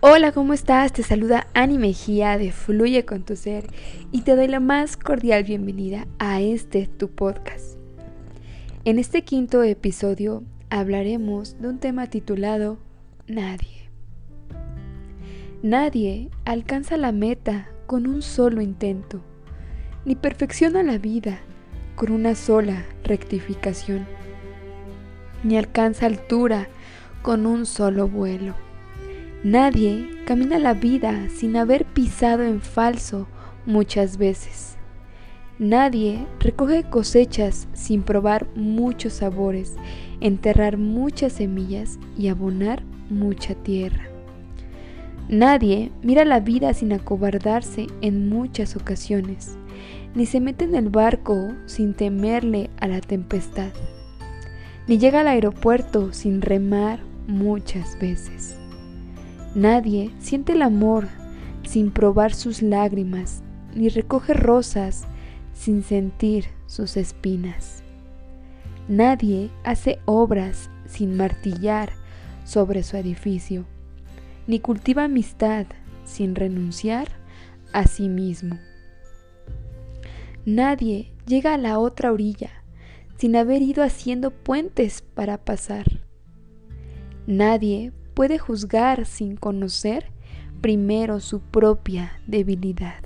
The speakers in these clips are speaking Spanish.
Hola, ¿cómo estás? Te saluda Ani Mejía de Fluye con tu ser y te doy la más cordial bienvenida a este tu podcast. En este quinto episodio hablaremos de un tema titulado Nadie. Nadie alcanza la meta con un solo intento, ni perfecciona la vida con una sola rectificación, ni alcanza altura con un solo vuelo Nadie camina la vida sin haber pisado en falso muchas veces. Nadie recoge cosechas sin probar muchos sabores, enterrar muchas semillas y abonar mucha tierra. Nadie mira la vida sin acobardarse en muchas ocasiones, ni se mete en el barco sin temerle a la tempestad, ni llega al aeropuerto sin remar muchas veces. Nadie siente el amor sin probar sus lágrimas, ni recoge rosas sin sentir sus espinas. Nadie hace obras sin martillar sobre su edificio, ni cultiva amistad sin renunciar a sí mismo. Nadie llega a la otra orilla sin haber ido haciendo puentes para pasar. Nadie puede juzgar sin conocer primero su propia debilidad.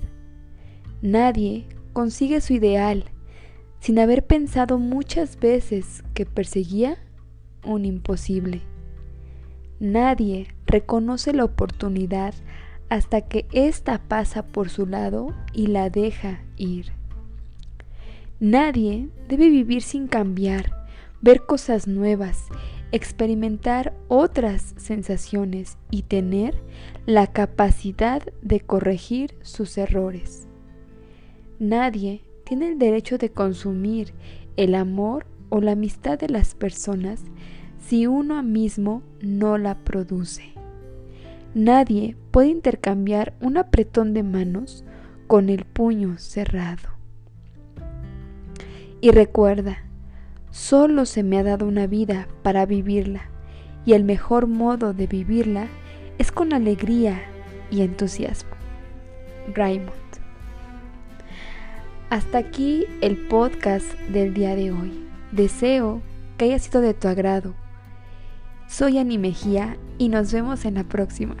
Nadie consigue su ideal sin haber pensado muchas veces que perseguía un imposible. Nadie reconoce la oportunidad hasta que ésta pasa por su lado y la deja ir. Nadie debe vivir sin cambiar, ver cosas nuevas experimentar otras sensaciones y tener la capacidad de corregir sus errores. Nadie tiene el derecho de consumir el amor o la amistad de las personas si uno mismo no la produce. Nadie puede intercambiar un apretón de manos con el puño cerrado. Y recuerda, Solo se me ha dado una vida para vivirla, y el mejor modo de vivirla es con alegría y entusiasmo. Raymond. Hasta aquí el podcast del día de hoy. Deseo que haya sido de tu agrado. Soy Ani Mejía y nos vemos en la próxima.